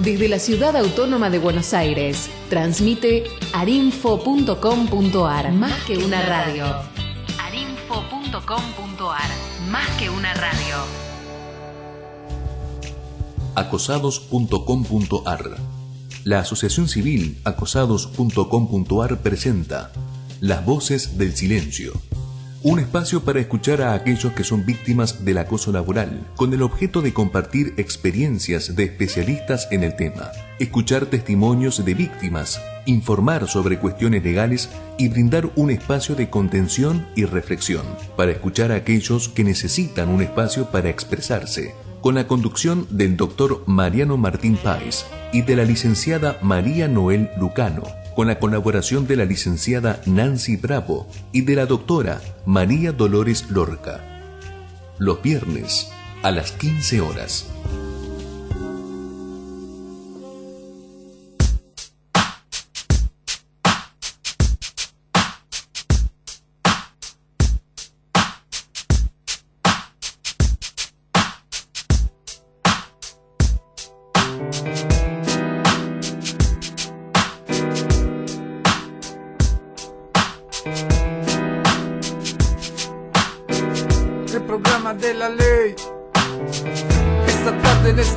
Desde la ciudad autónoma de Buenos Aires, transmite arinfo.com.ar, más que una radio. arinfo.com.ar, más que una radio. acosados.com.ar. La Asociación Civil acosados.com.ar presenta Las Voces del Silencio un espacio para escuchar a aquellos que son víctimas del acoso laboral, con el objeto de compartir experiencias de especialistas en el tema, escuchar testimonios de víctimas, informar sobre cuestiones legales y brindar un espacio de contención y reflexión, para escuchar a aquellos que necesitan un espacio para expresarse, con la conducción del doctor Mariano Martín Páez y de la licenciada María Noel Lucano con la colaboración de la licenciada Nancy Bravo y de la doctora María Dolores Lorca. Los viernes a las 15 horas.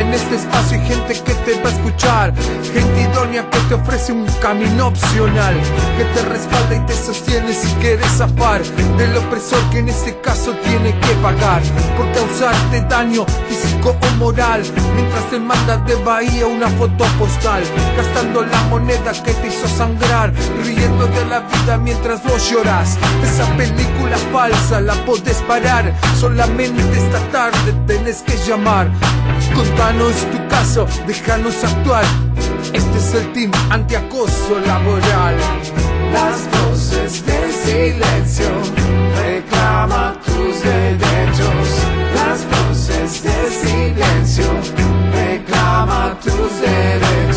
En este espacio hay gente que te va a escuchar, gente idónea que te ofrece un camino opcional, que te respalda y te sostiene si quieres zafar del opresor que en este caso tiene que pagar por causarte daño físico o moral, mientras te manda de Bahía una foto postal, gastando la moneda que te hizo sangrar, riendo de la vida mientras vos lloras. Esa película falsa la podés parar, solamente esta tarde tenés que llamar. Contanos tu caso, déjanos actuar. Este es el team antiacoso laboral. Las voces del silencio reclama tus derechos. Las voces del silencio reclama tus derechos.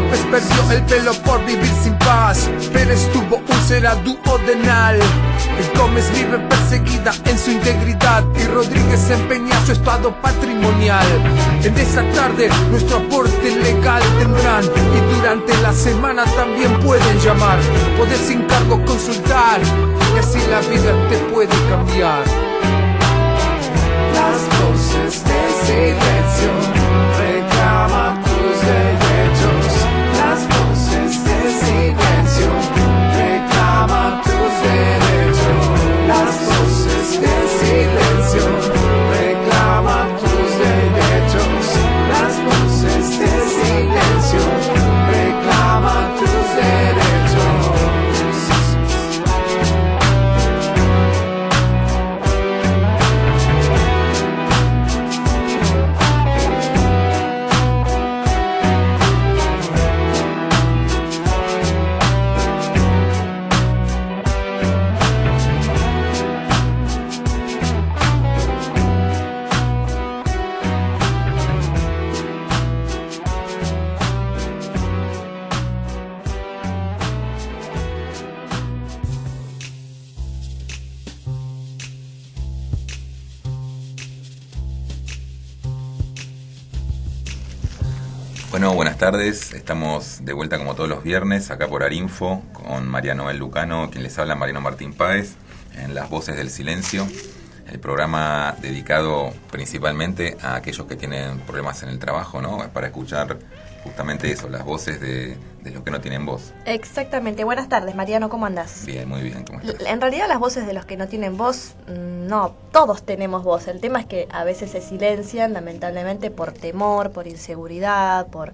López perdió el pelo por vivir sin paz, pero estuvo úlcera duodenal. El Gómez vive perseguida en su integridad y Rodríguez empeña su estado patrimonial. En esa tarde nuestro aporte legal tendrán y durante la semana también pueden llamar. Poder sin cargo consultar y así la vida te puede cambiar. Las voces de tardes, estamos de vuelta como todos los viernes acá por Arinfo con María Noel Lucano, quien les habla Mariano Martín Páez en Las Voces del Silencio, el programa dedicado principalmente a aquellos que tienen problemas en el trabajo, ¿no? Para escuchar justamente eso, las voces de, los que no tienen voz. Exactamente. Buenas tardes, Mariano, ¿cómo andas? Bien, muy bien, ¿cómo estás? En realidad las voces de los que no tienen voz, mm, no, todos tenemos voz. El tema es que a veces se silencian, lamentablemente, por temor, por inseguridad, por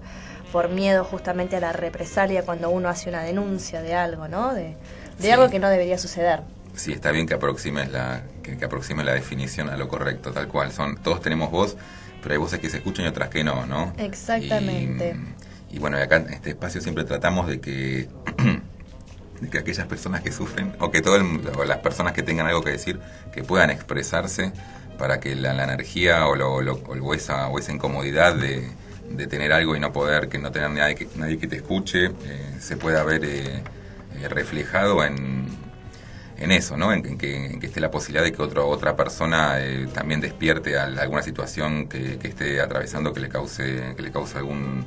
por miedo justamente a la represalia cuando uno hace una denuncia de algo, ¿no? De, algo que no debería suceder. Sí, está bien que aproximes la que, aproxime la definición a lo correcto, tal cual. Son todos tenemos voz, pero hay voces que se escuchan y otras que no, ¿no? Exactamente. Y, bueno, acá en este espacio siempre tratamos de que de que aquellas personas que sufren o que todas las personas que tengan algo que decir que puedan expresarse para que la, energía o, lo, o, esa, o esa incomodidad de de tener algo y no poder, que no tener nadie que, nadie que te escuche, eh, se pueda ver eh, eh, reflejado en, en eso, ¿no? En, que, en, que, esté la posibilidad de que otro, otra persona eh, también despierte alguna situación que, que, esté atravesando que le cause, que le cause algún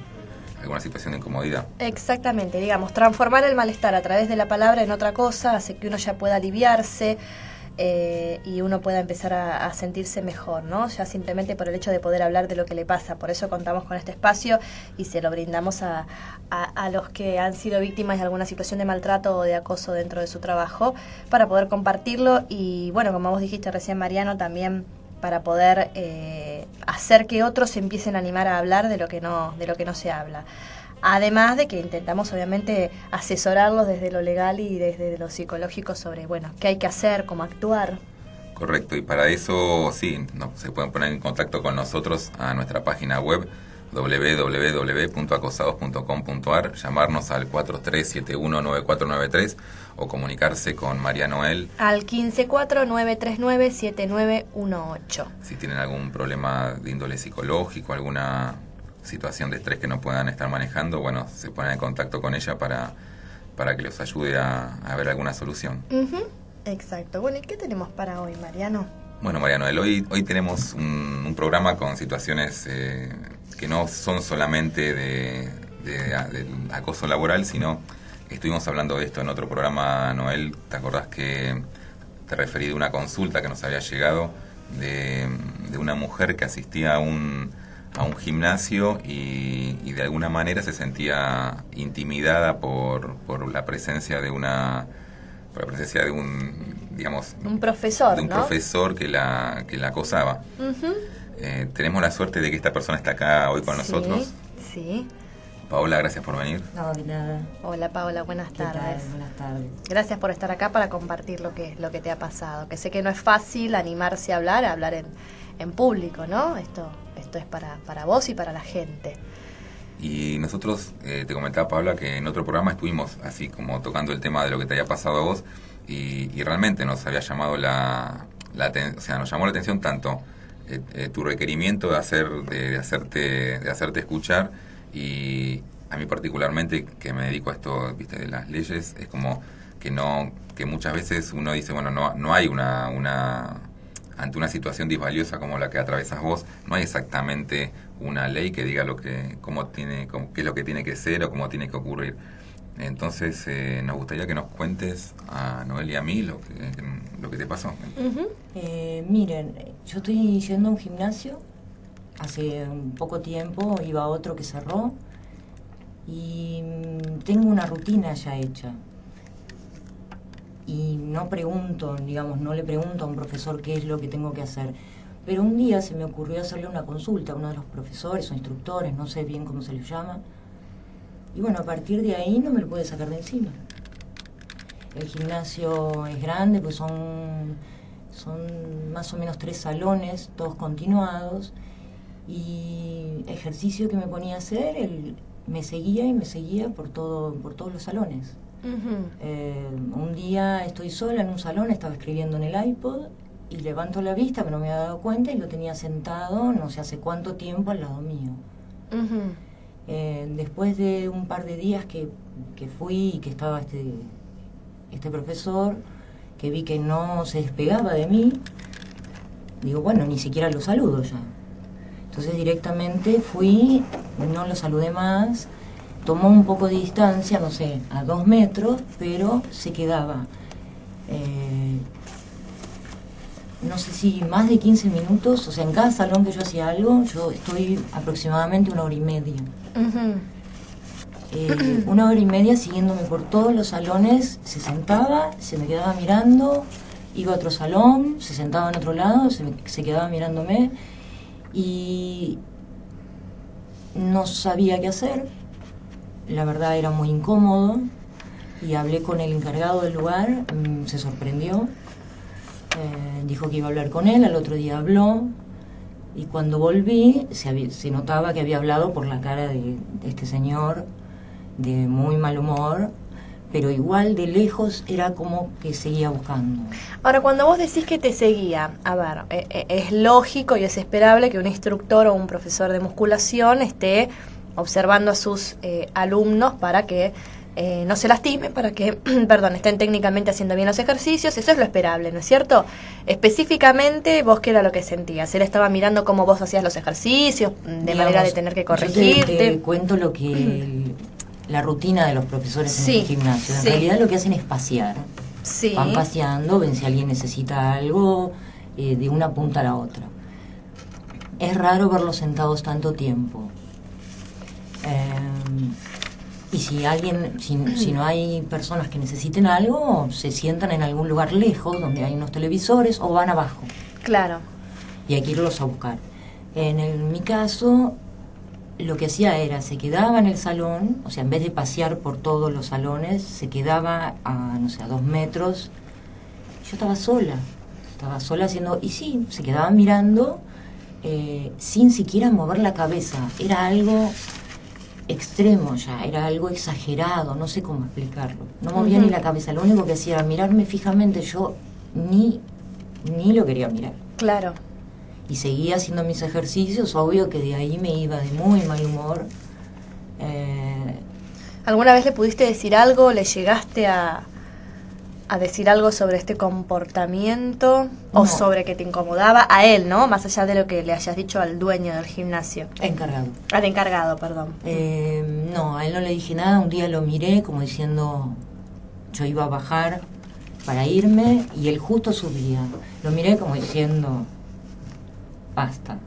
alguna situación de incomodidad. Exactamente, digamos, transformar el malestar a través de la palabra en otra cosa hace que uno ya pueda aliviarse, eh, y uno pueda empezar a, sentirse mejor, ¿no? Ya simplemente por el hecho de poder hablar de lo que le pasa. Por eso contamos con este espacio y se lo brindamos a, a, los que han sido víctimas de alguna situación de maltrato o de acoso dentro de su trabajo para poder compartirlo y, bueno, como vos dijiste recién, Mariano, también para poder eh, hacer que otros empiecen a animar a hablar de lo que no, de lo que no se habla. Además de que intentamos obviamente asesorarlos desde lo legal y desde lo psicológico sobre, bueno, qué hay que hacer, cómo actuar. Correcto, y para eso sí, no, se pueden poner en contacto con nosotros a nuestra página web www.acosados.com.ar, llamarnos al 43719493 o comunicarse con María Noel al 1549397918. Si tienen algún problema de índole psicológico, alguna situación de estrés que no puedan estar manejando, bueno, se ponen en contacto con ella para, para que los ayude a, ver alguna solución. Exacto. Bueno, ¿y qué tenemos para hoy, Mariano? Bueno, Mariano, hoy, hoy tenemos un, programa con situaciones eh, que no son solamente de, de, acoso laboral, sino estuvimos hablando de esto en otro programa, Noel. ¿Te acordás que te referí de una consulta que nos había llegado de, de una mujer que asistía a un a un gimnasio y, de alguna manera se sentía intimidada por, por la presencia de una por la presencia de un digamos un profesor de un profesor que la que la acosaba eh, tenemos la suerte de que esta persona está acá hoy con nosotros sí Paola, gracias por venir. No, de nada. Hola Paola, buenas tardes. Buenas tardes. Gracias por estar acá para compartir lo que, lo que te ha pasado. Que sé que no es fácil animarse a hablar, a hablar en, en público, ¿no? Esto esto es para, para vos y para la gente. Y nosotros, eh, te comentaba Pablo que en otro programa estuvimos así como tocando el tema de lo que te había pasado a vos y, realmente nos había llamado la, la o sea, nos llamó la atención tanto eh, eh, tu requerimiento de hacer de, hacerte de hacerte escuchar y a mí particularmente que me dedico a esto, viste, de las leyes, es como que no que muchas veces uno dice, bueno, no no hay una una ante una situación disvaliosa como la que atravesas vos, no hay exactamente una ley que diga lo que, cómo tiene, qué es lo que tiene que ser o cómo tiene que ocurrir. Entonces, eh, nos gustaría que nos cuentes a Noel y a mí lo que, lo que te pasó. Eh, miren, yo estoy yendo a un gimnasio, hace un poco tiempo iba a otro que cerró y mm, tengo una rutina ya hecha y no pregunto, digamos, no le pregunto a un profesor qué es lo que tengo que hacer. Pero un día se me ocurrió hacerle una consulta a uno de los profesores o instructores, no sé bien cómo se les llama. Y bueno, a partir de ahí no me lo puede sacar de encima. El gimnasio es grande, pues son, son más o menos tres salones, todos continuados. Y ejercicio que me ponía a hacer, él me seguía y me seguía por, todo, por todos los salones. Eh, un día estoy sola en un salón, estaba escribiendo en el iPod y levanto la vista, que no me había dado cuenta, y lo tenía sentado no sé hace cuánto tiempo al lado mío. Eh, después de un par de días que, que, fui y que estaba este, este profesor, que vi que no se despegaba de mí, digo, bueno, ni siquiera lo saludo ya. Entonces directamente fui, no lo saludé más, tomó un poco de distancia, no sé, a dos metros, pero se quedaba, eh, no sé si más de 15 minutos, o sea, en cada salón que yo hacía algo, yo estoy aproximadamente una hora y media. Eh, una hora y media siguiéndome por todos los salones, se sentaba, se me quedaba mirando, iba a otro salón, se sentaba en otro lado, se, se quedaba mirándome y no sabía qué hacer la verdad era muy incómodo y hablé con el encargado del lugar, mm, se sorprendió, eh, dijo que iba a hablar con él, al otro día habló y cuando volví se, se notaba que había hablado por la cara de, este señor de muy mal humor, pero igual de lejos era como que seguía buscando. Ahora, cuando vos decís que te seguía, a ver, eh, eh, es lógico y es esperable que un instructor o un profesor de musculación esté observando a sus eh, alumnos para que eh, no se lastimen, para que, perdón, estén técnicamente haciendo bien los ejercicios, eso es lo esperable, ¿no es cierto? Específicamente, vos qué era lo que sentías, él estaba mirando cómo vos hacías los ejercicios, de Digamos, manera de tener que yo te- corregirte. Te, cuento lo que el- la rutina de los profesores Sí, en el gimnasio. En sí. realidad lo que hacen es pasear. Sí. Van paseando, ven si alguien necesita algo eh, de una punta a la otra. Es raro verlos sentados tanto tiempo. Eh, y si alguien, si, si no hay personas que necesiten algo, se sientan en algún lugar lejos donde hay unos televisores o van abajo Claro. y hay que irlos a buscar. En el- mi caso, lo que hacía era, se quedaba en el salón, o sea, en vez de pasear por todos los salones, se quedaba a, no sé, a dos metros. Yo estaba sola, estaba sola haciendo, y sí, se quedaba mirando eh, sin siquiera mover la cabeza. Era algo extremo ya, era algo exagerado, no sé cómo explicarlo. No movía ni la cabeza, lo único que hacía era mirarme fijamente, yo ni, ni lo quería mirar Claro. y seguía haciendo mis ejercicios, obvio que de ahí me iba de muy mal humor. Eh, ¿Alguna vez le pudiste decir algo? ¿Le llegaste a, a decir algo sobre este comportamiento? ¿O sobre que te incomodaba a él, no? Más allá de lo que le hayas dicho al dueño del gimnasio. encargado. Al encargado, perdón. Eh, no, a él no le dije nada, un día lo miré como diciendo, yo iba a bajar para irme y él justo subía. Lo miré como diciendo, basta.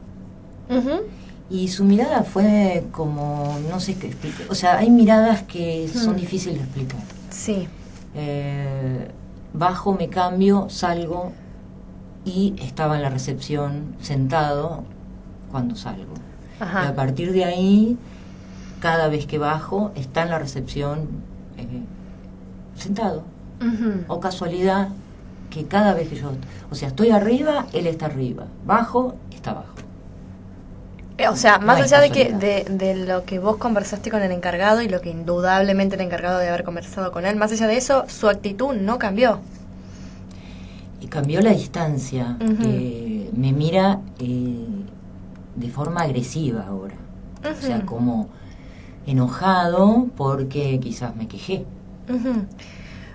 Y su mirada fue como, no sé qué explicar. O sea, hay miradas que son Hmm. difíciles de explicar. Sí. Eh, bajo, me cambio, salgo y estaba en la recepción sentado cuando salgo. Y a partir de ahí, cada vez que bajo, está en la recepción eh, sentado. O casualidad que cada vez que yo, o sea, estoy arriba, él está arriba. Bajo, está abajo. Eh, O sea, más allá de que de, lo que vos conversaste con el encargado y lo que indudablemente el encargado de haber conversado con él, más allá de eso, su actitud no cambió. Y cambió la distancia. Eh, me mira eh, de forma agresiva ahora. O sea, como enojado porque quizás me quejé. Ujú.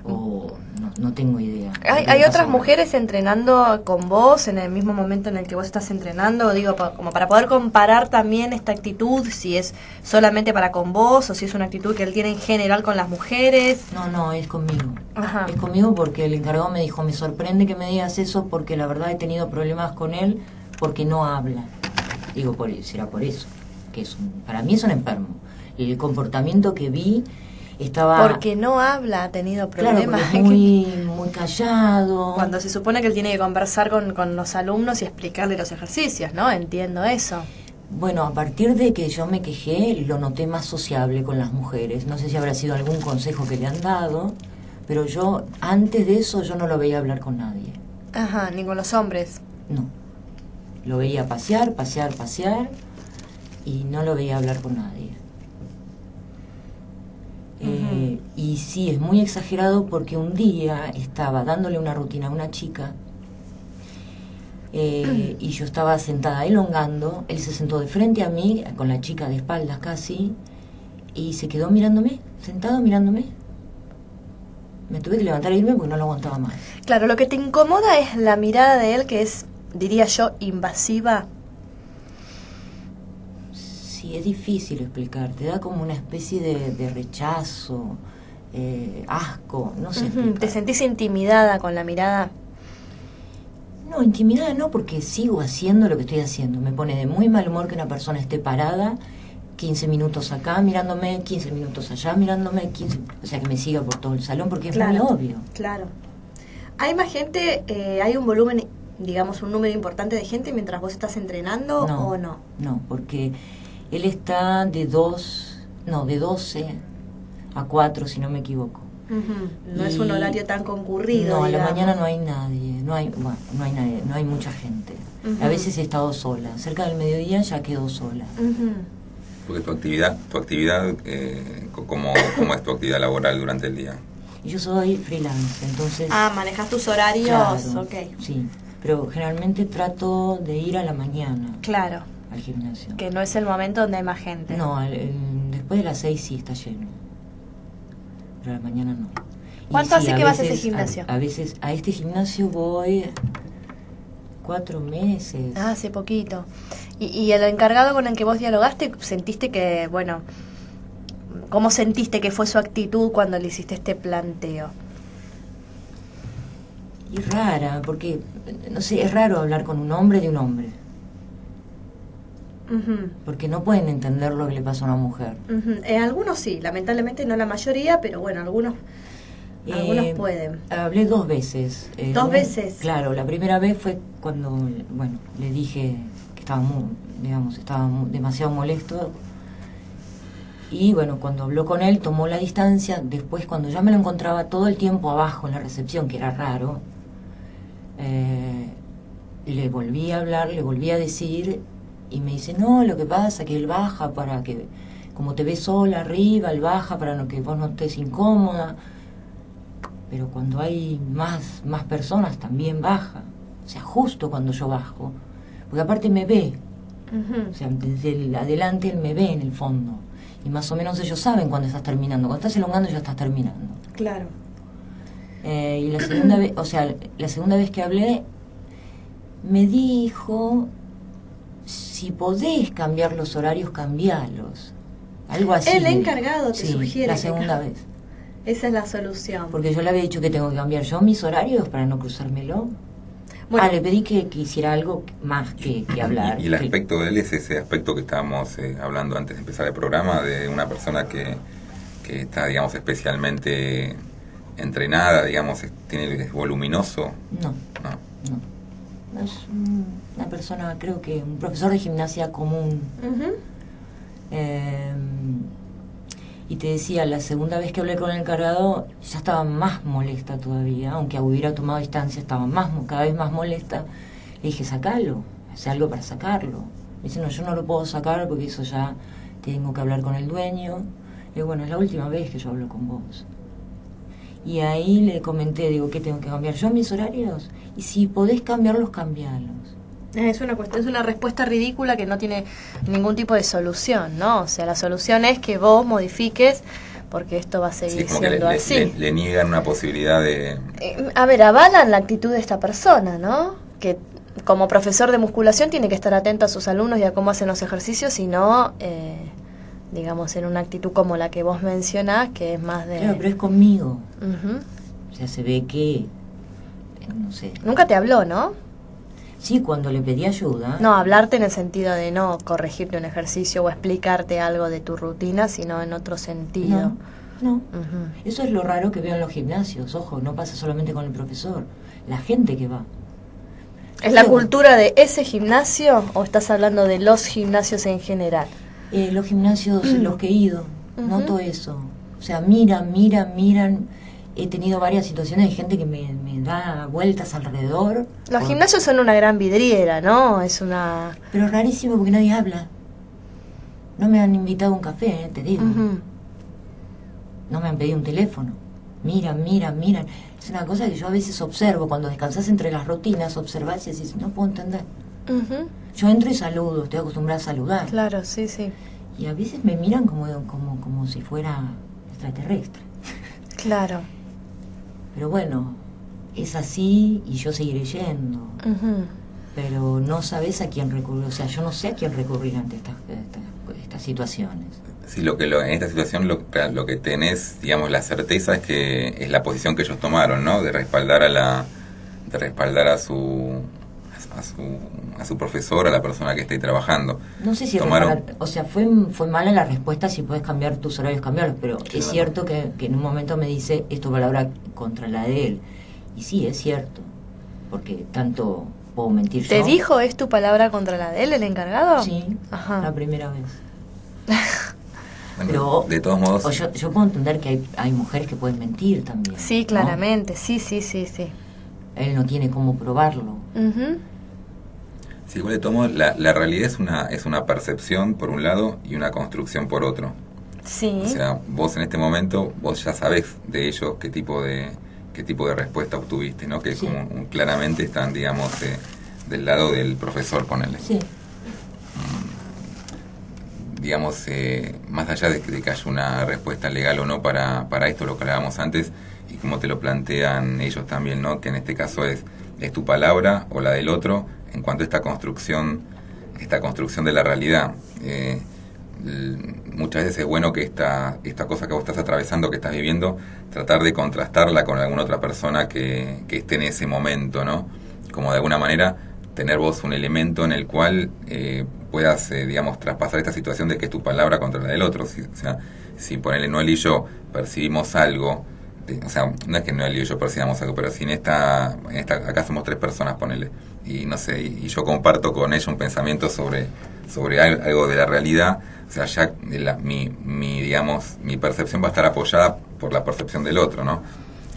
O no, no tengo idea. ¿Hay, ¿Qué hay otras mujeres entrenando con vos en el mismo momento en el que vos estás entrenando? Digo, pa- como para poder comparar también esta actitud, si es solamente para con vos o si es una actitud que él tiene en general con las mujeres. No, no, es conmigo. Ajá. Es conmigo porque el encargado me dijo, me sorprende que me digas eso porque la verdad he tenido problemas con él porque no habla. Digo, por, será por eso. que es un- Para mí es un enfermo. El comportamiento que vi estaba... Porque no habla, ha tenido Claro, problemas. es muy, muy callado. Cuando se supone que él tiene que conversar con, con los alumnos y explicarle los ejercicios, ¿no? Entiendo eso. Bueno, a partir de que yo me quejé, lo noté más sociable con las mujeres. No sé si habrá sido algún consejo que le han dado, pero yo, antes de eso, yo no lo veía hablar con nadie. Ajá, ni con los hombres. No. Lo veía pasear, pasear, pasear, y no lo veía hablar con nadie. Eh, y sí, es muy exagerado porque un día estaba dándole una rutina a una chica eh, y yo estaba sentada elongando, él se sentó de frente a mí, con la chica de espaldas casi, y se quedó mirándome, sentado mirándome. Me tuve que levantar e irme porque no lo aguantaba más. Claro, lo que te incomoda es la mirada de él, que es, diría yo, invasiva. Sí, es difícil explicar. Te da como una especie de, de rechazo, eh, asco, no sé. ¿Te sentís intimidada con la mirada? No, intimidada no, porque sigo haciendo lo que estoy haciendo. Me pone de muy mal humor que una persona esté parada 15 minutos acá mirándome, 15 minutos allá mirándome, 15, o sea, que me siga por todo el salón, porque es muy obvio. Claro. ¿Hay más gente, eh, hay un volumen, digamos, un número importante de gente mientras vos estás entrenando No. o no? No, porque él está de 2, no, de 12 a 4, si no me equivoco. No es un horario tan concurrido. No, a la mañana no hay nadie, no hay, bueno, no hay nadie, no hay mucha gente. A veces he estado sola, cerca del mediodía ya quedo sola. Porque tu actividad, tu actividad eh, co- ¿cómo, ¿cómo es tu actividad laboral durante el día? Y Yo soy freelance, entonces... Ah, manejas tus horarios, claro, ok. Sí, pero generalmente trato de ir a la mañana Claro, al gimnasio. que no es el momento donde hay más gente. No, el- después de las seis sí está lleno. Pero a la mañana no. ¿Cuánto hace que vas a ese gimnasio? A, a veces, a este gimnasio voy cuatro meses. Ah, hace poquito. ¿Y, y el encargado con el que vos dialogaste, sentiste que, bueno, ¿cómo sentiste que fue su actitud cuando le hiciste este planteo? Y rara, porque, no sé, es raro hablar con un hombre de un hombre, Porque no pueden entender lo que le pasa a una mujer. Eh, algunos sí, lamentablemente no la mayoría, pero bueno, algunos, algunos Eh, pueden. Hablé dos veces. eh, ¿Dos un- veces? Claro, la primera vez fue cuando, bueno, le dije que estaba muy, digamos, estaba mu- demasiado molesto. Y bueno, cuando habló con él, tomó la distancia. Después, cuando ya me lo encontraba todo el tiempo abajo en la recepción, que era raro, le volví a hablar, le volví a decir, y me dice, no, lo que pasa que él baja para que, como te ves sola arriba, él baja para no- que vos no estés incómoda pero cuando hay más, más personas también baja. O sea, justo cuando yo bajo. Porque aparte me ve. O sea, desde el adelante él me ve en el fondo. Y más o menos ellos saben cuando estás terminando. Cuando estás elongando ya estás terminando. Claro. Eh, y la segunda vez, o sea, la segunda vez que hablé, me dijo, si podés cambiar los horarios, cambialos. Algo así. El encargado te Sí, sugiere La segunda vez. Esa es la solución. Porque yo le había dicho que tengo que cambiar yo mis horarios para no cruzármelo. Bueno. ah, le pedí que, que hiciera algo más que, que hablar. Y, y el Que- aspecto de él es ese aspecto que estábamos eh, hablando antes de empezar el programa, de una persona que, que está, digamos, especialmente entrenada, digamos, es- tiene, es voluminoso. No, No. no. Es un- una persona, creo que un profesor de gimnasia común. Eh, y te decía, la segunda vez que hablé con el encargado, ya estaba más molesta todavía, aunque hubiera tomado distancia, estaba más, cada vez más molesta. Le dije, sacalo, haz algo para sacarlo. Me dice, no, yo no lo puedo sacar porque eso ya tengo que hablar con el dueño. Le digo, bueno, es la última vez que yo hablo con vos. Y ahí le comenté, digo, ¿qué tengo que cambiar? ¿Yo mis horarios? Y si podés cambiarlos, cambiarlos. Es una cuestión, es una respuesta ridícula que no tiene ningún tipo de solución, ¿no? O sea, la solución es que vos modifiques porque esto va a Sí, seguir como que le, siendo le- así. le- le niegan una posibilidad de... Eh, A ver, avalan la actitud de esta persona, ¿no? Que como profesor de musculación tiene que estar atento a sus alumnos y a cómo hacen los ejercicios y no, eh, digamos, en una actitud como la que vos mencionás, que es más de... Claro, pero es conmigo. O sea, se ve que, eh, no sé, Nunca te habló, ¿no? Sí, cuando le pedí ayuda. No, hablarte en el sentido de no corregirte un ejercicio o explicarte algo de tu rutina, sino en otro sentido. No. Eso es lo raro que veo en los gimnasios. Ojo, no pasa solamente con el profesor. La gente que va. ¿Es la cultura de ese gimnasio o estás hablando de los gimnasios en general? Eh, los gimnasios en los que he ido, noto eso. O sea, miran, miran, miran. He tenido varias situaciones de gente que me, me da vueltas alrededor. Los Por- gimnasios son una gran vidriera, ¿no? Es una... Pero es rarísimo porque nadie habla. No me han invitado a un café, eh, te digo. No me han pedido un teléfono. Miran, miran, miran. Es una cosa que yo a veces observo. Cuando descansas entre las rutinas, observas y decís, no puedo entender. Ujú. Yo entro y saludo, estoy acostumbrada a saludar. Claro, sí, sí. Y a veces me miran como, como, como si fuera extraterrestre. Claro. Pero bueno, es así y yo seguiré yendo. Pero no sabes a quién recurrir. O sea, yo no sé a quién recurrir ante estas, estas, estas situaciones. Sí, lo que lo- en esta situación lo, lo que tenés, digamos, la certeza es que es la posición que ellos tomaron, ¿no? De respaldar a la, de respaldar a su, a su, a su profesor, a la persona que esté trabajando. No sé si Tomaron- o sea, fue, fue mala la respuesta si puedes cambiar tus horarios, cambiarlos, pero Claro. es cierto que, que en un momento me dice esto palabra contra la de él. Y sí, es cierto, porque tanto puedo mentir ¿Te yo. dijo es tu palabra contra la de él, el encargado? Sí, Ajá. la primera vez. Bueno, Pero- de todos modos, O yo, yo puedo entender que hay, hay mujeres que pueden mentir también. Sí, ¿no? claramente. Sí, sí, sí, sí. Él no tiene cómo probarlo. Ujú. Si igual de todos modos, la, la realidad es una, es una percepción por un lado y una construcción por otro. Sí. O sea, vos en este momento, vos ya sabés de ellos qué tipo de qué tipo de respuesta obtuviste, ¿no? Que Sí. como un- claramente están, digamos, eh, del lado del profesor, ponele. Sí. digamos, eh, más allá de, de que haya una respuesta legal o no para, para esto, lo que hablábamos antes, y como te lo plantean ellos también, ¿no? Que en este caso es, es tu palabra o la del otro en cuanto a esta construcción, esta construcción de la realidad. Eh, muchas veces es bueno que esta, esta cosa que vos estás atravesando, que estás viviendo, tratar de contrastarla con alguna otra persona que, que esté en ese momento, ¿no? Como de alguna manera tener vos un elemento en el cual eh, puedas, eh, digamos, traspasar esta situación de que es tu palabra contra la del otro. Si, o sea, si ponele Noel y yo percibimos algo, o sea, no es que Noel y yo percibamos algo, pero si en esta, en esta acá somos tres personas, ponele, y no sé, y, y yo comparto con ella un pensamiento sobre, sobre al- algo de la realidad, o sea, ya de la- mi, mi, digamos, mi percepción va a estar apoyada por la percepción del otro, ¿no?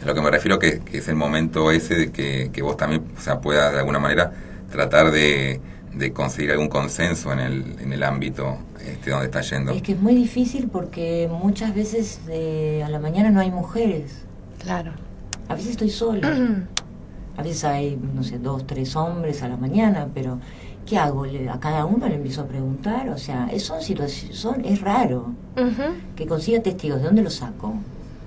A lo que me refiero que, que es el momento ese de que, que vos también, o sea, puedas de alguna manera tratar de, de conseguir algún consenso en el, en el ámbito este, donde está yendo. Es que es muy difícil porque muchas veces eh, a la mañana no hay mujeres. Claro. A veces estoy sola. A veces hay, no sé, dos, tres hombres a la mañana, pero ¿qué hago? Le- a cada uno le empiezo a preguntar. O sea, es, son situaciones, son, es raro que consiga testigos. ¿De dónde los saco?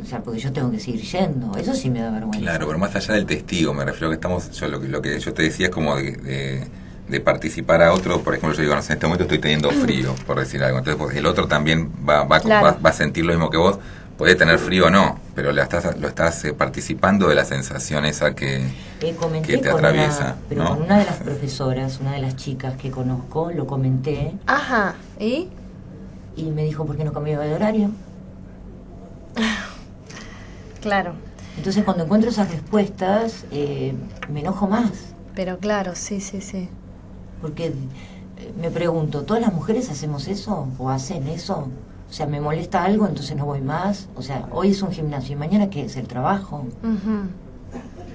O sea, porque yo tengo que seguir yendo. Eso sí me da vergüenza. Claro, pero más allá del testigo, me refiero que estamos, yo lo que, lo que yo te decía es como de, de, de participar a otro, por ejemplo, yo digo, no sé, en este momento estoy teniendo frío, por decir algo, entonces pues, el otro también va, va, Claro. va, va a sentir lo mismo que vos, puede tener frío o no, pero la estás, lo estás eh, participando de la sensación esa que, Eh, comenté que te con atraviesa, una, pero ¿no? con una de las profesoras, una de las chicas que conozco, lo comenté Ajá. ¿Y? y me dijo, ¿por qué no cambiaba de horario? Claro. Entonces cuando encuentro esas respuestas, eh, me enojo más, Pero claro, sí, sí, sí. porque eh, me pregunto, ¿todas las mujeres hacemos eso o hacen eso? O sea, me molesta algo, entonces no voy más. O sea, hoy es un gimnasio y mañana qué es el trabajo. Ujú.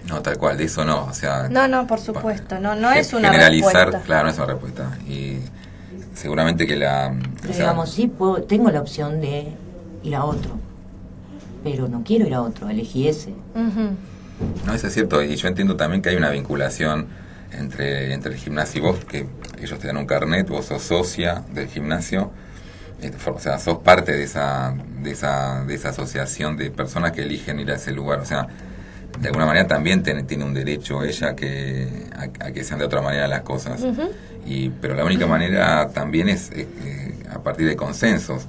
no, tal cual, de eso no, o sea... No, no, por supuesto. No, no es una Generalizar, respuesta. claro, no es una respuesta, y seguramente que la... Pero o sea, digamos, sí, puedo, tengo la opción de ir a otro, pero no quiero ir a otro, elegí ese. No, eso es cierto, y yo entiendo también que hay una vinculación entre, entre el gimnasio y vos, que ellos te dan un carnet, vos sos socia del gimnasio, o sea, sos parte de esa, de esa, de esa asociación de personas que eligen ir a ese lugar, o sea, de alguna manera también tiene, tiene un derecho ella que, a, a que sean de otra manera las cosas. y, pero la única manera también es eh, eh, a partir de consensos.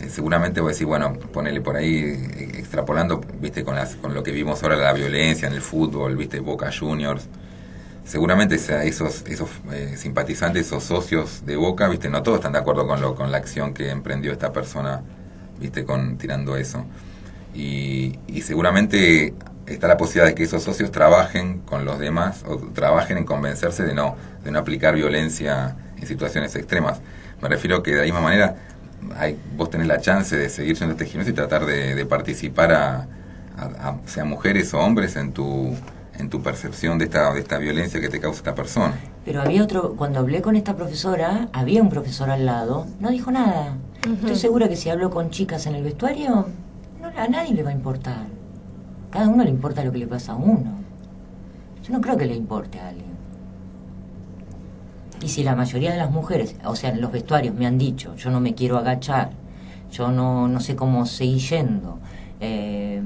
Eh, seguramente voy a decir, bueno, ponele por ahí, eh, extrapolando, viste, con, las, con lo que vimos ahora, la violencia en el fútbol, viste, Boca Juniors. Seguramente esos, esos eh, simpatizantes, esos socios de Boca, viste, no todos están de acuerdo con, lo, con la acción que emprendió esta persona, viste, con tirando eso. Y, y seguramente está la posibilidad de que esos socios trabajen con los demás o trabajen en convencerse de no, de no aplicar violencia en situaciones extremas. Me refiero que de la misma manera hay, vos tenés la chance de seguir yendo a este gimnasio y tratar de, participar a, a- mujeres o hombres en tu en tu percepción de esta de esta violencia que te causa esta persona. Pero había otro, cuando hablé con esta profesora, había un profesor al lado, no dijo nada. Estoy segura que si hablo con chicas en el vestuario, no, a nadie le va a importar. Cada uno le importa lo que le pasa a uno. Yo no creo que le importe a alguien. Y si la mayoría de las mujeres, o sea, en los vestuarios me han dicho, yo no me quiero agachar, yo no, no sé cómo seguir yendo. eh,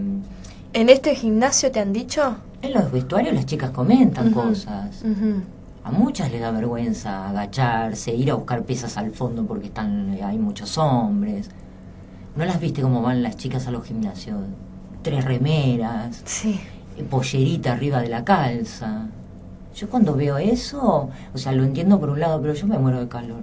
¿En este gimnasio te han dicho? En los vestuarios las chicas comentan cosas. A muchas les da vergüenza agacharse, ir a buscar pesas al fondo porque están hay muchos hombres. ¿No las viste cómo van las chicas a los gimnasios? Tres remeras, Sí. eh, pollerita arriba de la calza. Yo cuando veo eso, o sea, lo entiendo por un lado, pero yo me muero de calor.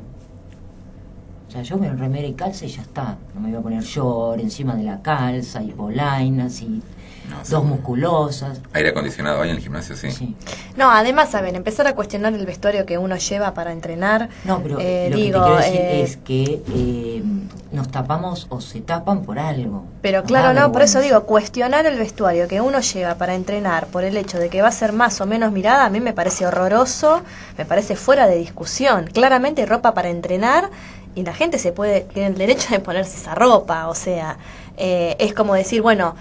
O sea, yo me remera y calza y ya está. No me voy a poner short encima de la calza y polainas y No, dos sí. musculosas. Aire acondicionado ahí en el gimnasio, sí. Sí. No, además, a ver, empezar a cuestionar el vestuario que uno lleva para entrenar. No, pero eh, lo digo, que te quiero decir eh, es que eh, nos tapamos o se tapan por algo. Pero claro, no, por eso digo, cuestionar el vestuario que uno lleva para entrenar por el hecho de que va a ser más o menos mirada, a mí me parece horroroso, me parece fuera de discusión. Claramente hay ropa para entrenar y la gente se puede, tiene el derecho de ponerse esa ropa, o sea, eh, es como decir, bueno,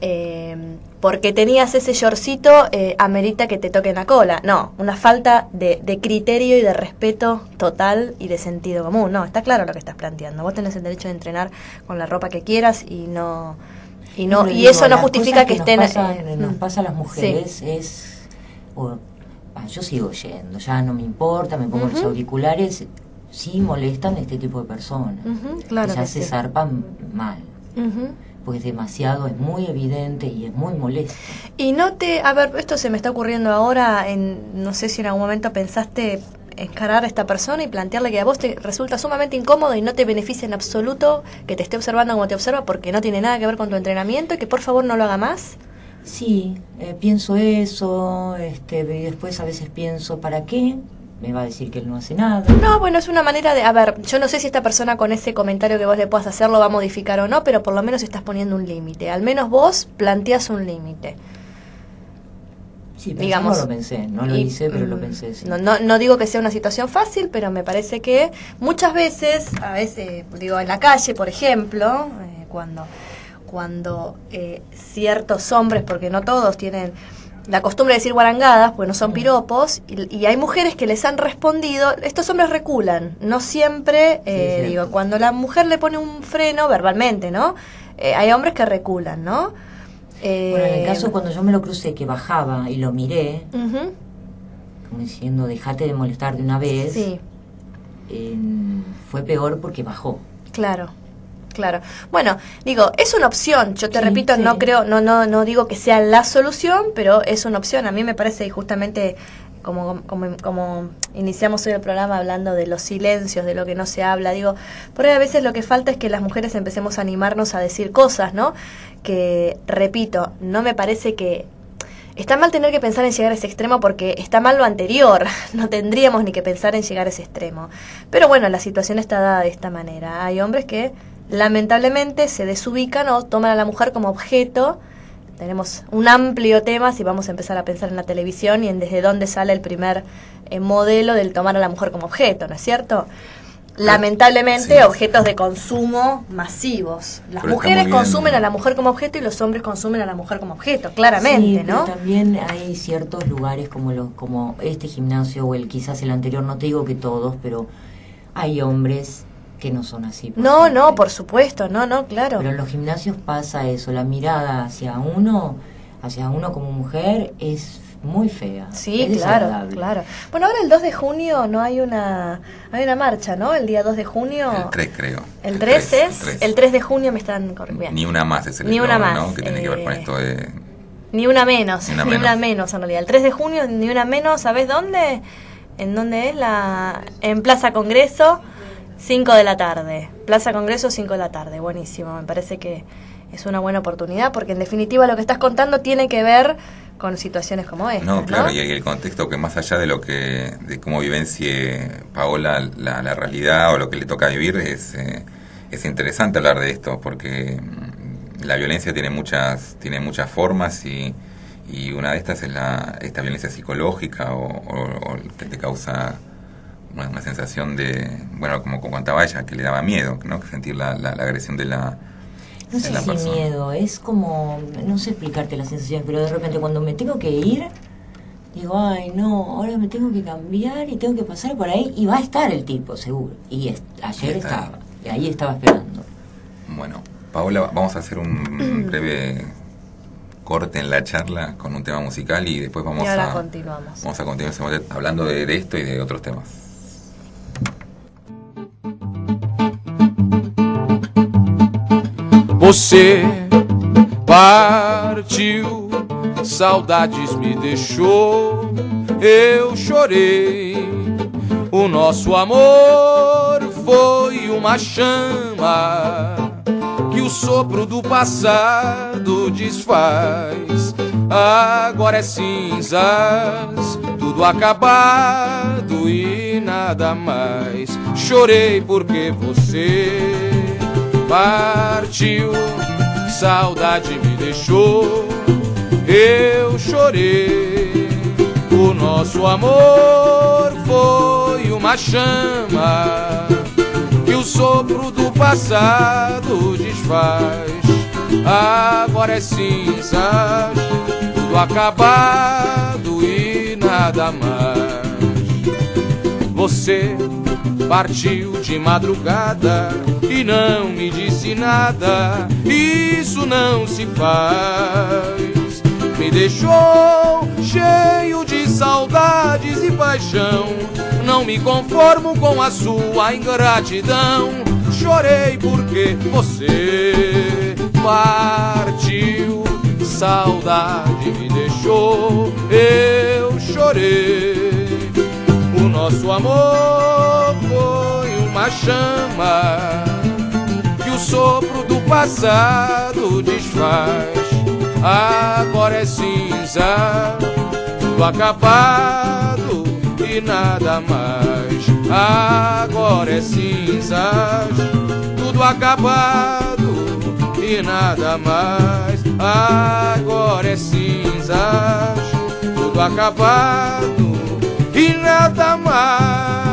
eh, porque tenías ese shortcito, eh, amerita que te toquen la cola. No, una falta de, de criterio y de respeto total y de sentido común. No, está claro lo que estás planteando. Vos tenés el derecho de entrenar con la ropa que quieras y no y no y digo, eso no justifica que, nos estén pasa- eh, nos mm. pasa a las mujeres es ah, yo sigo yendo ya no me importa me pongo los auriculares sí molestan este tipo de personas Ujú, claro que ya se sí. zarpan mal Ujú. Porque es demasiado es muy evidente y es muy molesto Y no te, a ver, esto se me está ocurriendo ahora, en, no sé si en algún momento pensaste encarar a esta persona y plantearle que a vos te resulta sumamente incómodo y no te beneficia en absoluto que te esté observando como te observa porque no tiene nada que ver con tu entrenamiento y que por favor no lo haga más. sí eh, pienso eso este y después a veces pienso para qué me va a decir que él no hace nada No, bueno, es una manera de, a ver, yo no sé si esta persona con ese comentario que vos le puedas hacer lo va a modificar o no, pero por lo menos estás poniendo un límite. Al menos vos planteas un límite. sí digamos. digamos lo pensé no lo Y, hice pero lo mm, pensé sí. No, no, no digo que sea una situación fácil, pero me parece que muchas veces, a veces, digo, en la calle, por ejemplo, eh, cuando, cuando eh, ciertos hombres, porque no todos tienen la costumbre de decir guarangadas, pues no son piropos, y, y hay mujeres que les han respondido, estos hombres reculan, no siempre, eh, digo, cuando la mujer le pone un freno verbalmente, ¿no? Eh, hay hombres que reculan, ¿no? Eh, bueno en el caso cuando yo me lo crucé que bajaba y lo miré como diciendo dejate de molestar de una vez sí. eh, fue peor porque bajó Claro, claro. Bueno, digo, es una opción. Yo te Sí, repito, sí. no creo, no, no, no digo que sea la solución, pero es una opción. A mí me parece y justamente como, como, como iniciamos hoy el programa hablando de los silencios, de lo que no se habla, digo, por ahí a veces lo que falta es que las mujeres empecemos a animarnos a decir cosas, ¿no? Que, repito, no me parece que Está mal tener que pensar en llegar a ese extremo porque está mal lo anterior. No tendríamos ni que pensar en llegar a ese extremo. Pero bueno, la situación está dada de esta manera. Hay hombres que lamentablemente se desubican o toman a la mujer como objeto. Tenemos un amplio tema si vamos a empezar a pensar en la televisión y en desde dónde sale el primer eh, modelo del tomar a la mujer como objeto, ¿no es cierto? Lamentablemente, Sí. objetos de consumo masivos. Las Pero mujeres consumen a la mujer como objeto y los hombres consumen a la mujer como objeto, claramente, Sí, pero ¿no? también hay ciertos lugares como los como este gimnasio o el quizás el anterior no te digo que todos pero hay hombres que no son así No, siempre. no, por supuesto, no, no, claro. pero en los gimnasios pasa eso la mirada hacia uno hacia uno como mujer es muy fea Sí, es claro, desagradable. claro. Bueno, ahora el 2 de junio no hay una hay una marcha, ¿no? El día 2 de junio. El 3 creo. El 3 es el 3. el 3 de junio me están corriendo. Ni una más es el Ni una más, ¿no? Que tiene que ver con eh, esto de... Ni una menos, Ni ni una una, menos. menos. en realidad. El 3 de junio, ni una menos, ¿sabes dónde? ¿En dónde es? la En Plaza Congreso, 5 de la tarde. Plaza Congreso, 5 de la tarde. Buenísimo, me parece que es una buena oportunidad porque en definitiva lo que estás contando tiene que ver con situaciones como esta. No, claro, y el contexto que más allá de lo que, de cómo vivencie Paola la, la realidad o lo que le toca vivir, es, eh, es interesante hablar de esto, porque mm, la violencia tiene muchas, tiene muchas formas y, y una de estas es la, esta violencia psicológica o, o- o que te causa una, una sensación de, bueno, como contaba ella, que le daba miedo, ¿no? Sentir la, la, la agresión de la, No sé la si persona. miedo, es como, no sé explicarte la sensación, pero de repente cuando me tengo que ir, digo, ay no, ahora me tengo que cambiar y tengo que pasar por ahí y va a estar el tipo, seguro. Y es- ayer Y estaba, y ahí estaba esperando. Bueno, Paola, vamos a hacer un breve corte en la charla con un tema musical y después vamos Y ahora a continuamos. vamos a continuar hablando de, de esto y de otros temas. Você partiu, saudades me deixou, eu chorei. O nosso amor foi uma chama que o sopro do passado desfaz. Agora é cinzas, tudo acabado e nada mais. Chorei porque você partiu, saudade me deixou, eu chorei. O nosso amor foi uma chama que o sopro do passado desfaz. Agora é cinzas, acabado e nada mais. Você partiu de madrugada e não me disse nada. Isso não se faz. Me deixou cheio de saudades e paixão. Não me conformo com a sua ingratidão. Chorei porque você partiu. Saudade me deixou, eu chorei. O nosso amor chama que o sopro do passado desfaz. Agora é cinza, tudo acabado e nada mais. Agora é cinzas, tudo acabado e nada mais. Agora é cinzas, tudo acabado e nada mais.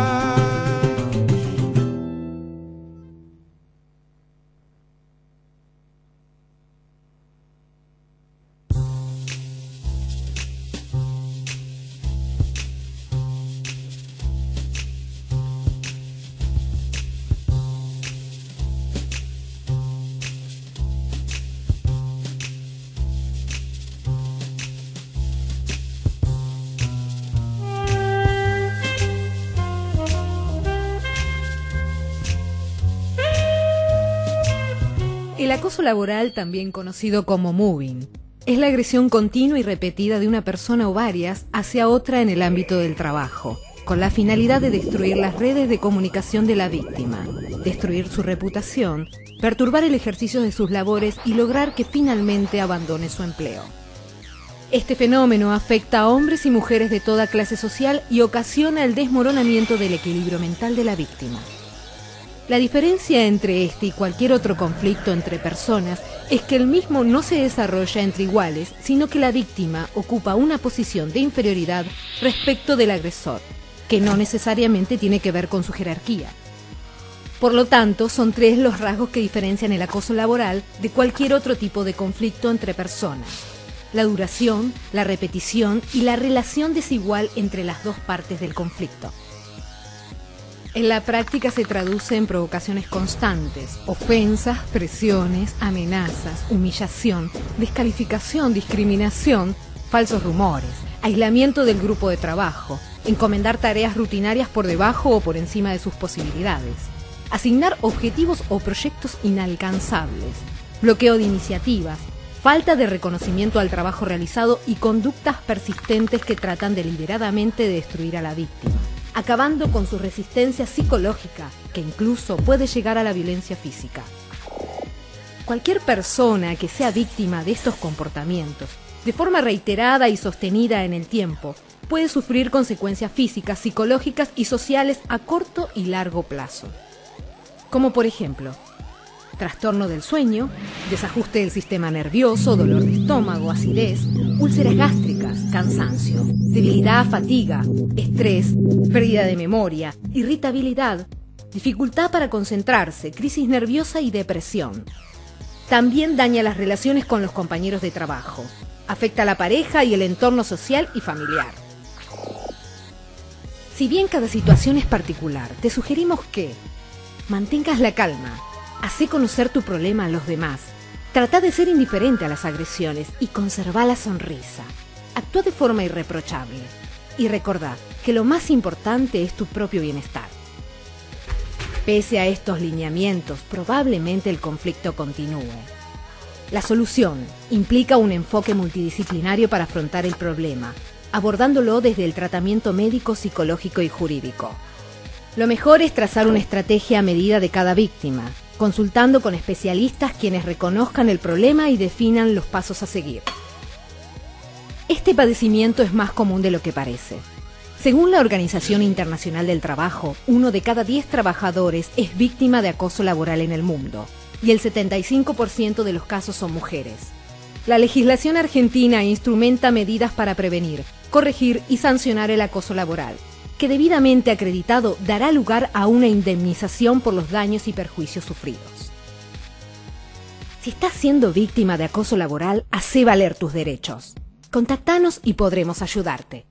Acoso laboral, también conocido como moving, es la agresión continua y repetida de una persona o varias hacia otra en el ámbito del trabajo, con la finalidad de destruir las redes de comunicación de la víctima, destruir su reputación, perturbar el ejercicio de sus labores y lograr que finalmente abandone su empleo. Este fenómeno afecta a hombres y mujeres de toda clase social y ocasiona el desmoronamiento del equilibrio mental de la víctima. La diferencia entre este y cualquier otro conflicto entre personas es que el mismo no se desarrolla entre iguales, sino que la víctima ocupa una posición de inferioridad respecto del agresor, que no necesariamente tiene que ver con su jerarquía. Por lo tanto, son tres los rasgos que diferencian el acoso laboral de cualquier otro tipo de conflicto entre personas. La duración, la repetición y la relación desigual entre las dos partes del conflicto. En la práctica se traduce en provocaciones constantes, ofensas, presiones, amenazas, humillación, descalificación, discriminación, falsos rumores, aislamiento del grupo de trabajo, encomendar tareas rutinarias por debajo o por encima de sus posibilidades, asignar objetivos o proyectos inalcanzables, bloqueo de iniciativas, falta de reconocimiento al trabajo realizado y conductas persistentes que tratan deliberadamente de destruir a la víctima acabando con su resistencia psicológica, que incluso puede llegar a la violencia física. Cualquier persona que sea víctima de estos comportamientos, de forma reiterada y sostenida en el tiempo, puede sufrir consecuencias físicas, psicológicas y sociales a corto y largo plazo. Como por ejemplo, trastorno del sueño, desajuste del sistema nervioso, dolor de estómago, acidez, úlceras gástricas, cansancio, debilidad, fatiga, estrés, pérdida de memoria, irritabilidad, dificultad para concentrarse, crisis nerviosa y depresión. También daña las relaciones con los compañeros de trabajo, afecta a la pareja y el entorno social y familiar. Si bien cada situación es particular, te sugerimos que mantengas la calma, Hacé conocer tu problema a los demás. Trata de ser indiferente a las agresiones y conserva la sonrisa. Actúa de forma irreprochable. Y recordá que lo más importante es tu propio bienestar. Pese a estos lineamientos, probablemente el conflicto continúe. La solución implica un enfoque multidisciplinario para afrontar el problema, abordándolo desde el tratamiento médico, psicológico y jurídico. Lo mejor es trazar una estrategia a medida de cada víctima, consultando con especialistas quienes reconozcan el problema y definan los pasos a seguir. Este padecimiento es más común de lo que parece. Según la Organización Internacional del Trabajo, uno de cada 10 trabajadores es víctima de acoso laboral en el mundo, y el 75% de los casos son mujeres. La legislación argentina instrumenta medidas para prevenir, corregir y sancionar el acoso laboral, que debidamente acreditado dará lugar a una indemnización por los daños y perjuicios sufridos. Si estás siendo víctima de acoso laboral, hace valer tus derechos. Contactanos y podremos ayudarte.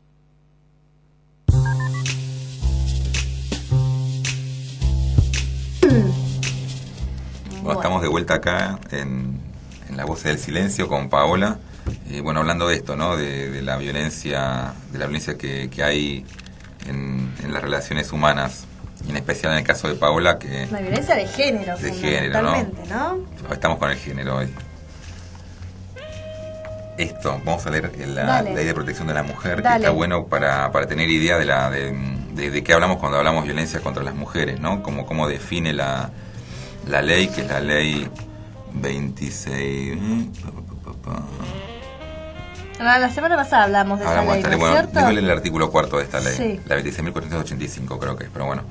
Bueno, estamos de vuelta acá en, La Voz del Silencio con Paola. Bueno, hablando de esto, ¿no? De, la violencia, de la violencia que hay en, en las relaciones humanas. Y en especial en el caso de Paola, que Una violencia de género, De género, ¿no? ¿no? estamos con el género hoy. Esto, vamos a leer la Dale. ley de protección de la mujer, que está bueno para, para tener idea de, la, de, de, de qué hablamos cuando hablamos violencia contra las mujeres, ¿no? Como cómo define la, la ley, que es la ley 26... mm, pa, pa, pa, pa. La, la semana pasada hablamos de Hablamos esa ley. ¿no es Bueno, cierto? leer el artículo cuarto de esta ley, Sí. la 26.485 creo que es, pero bueno.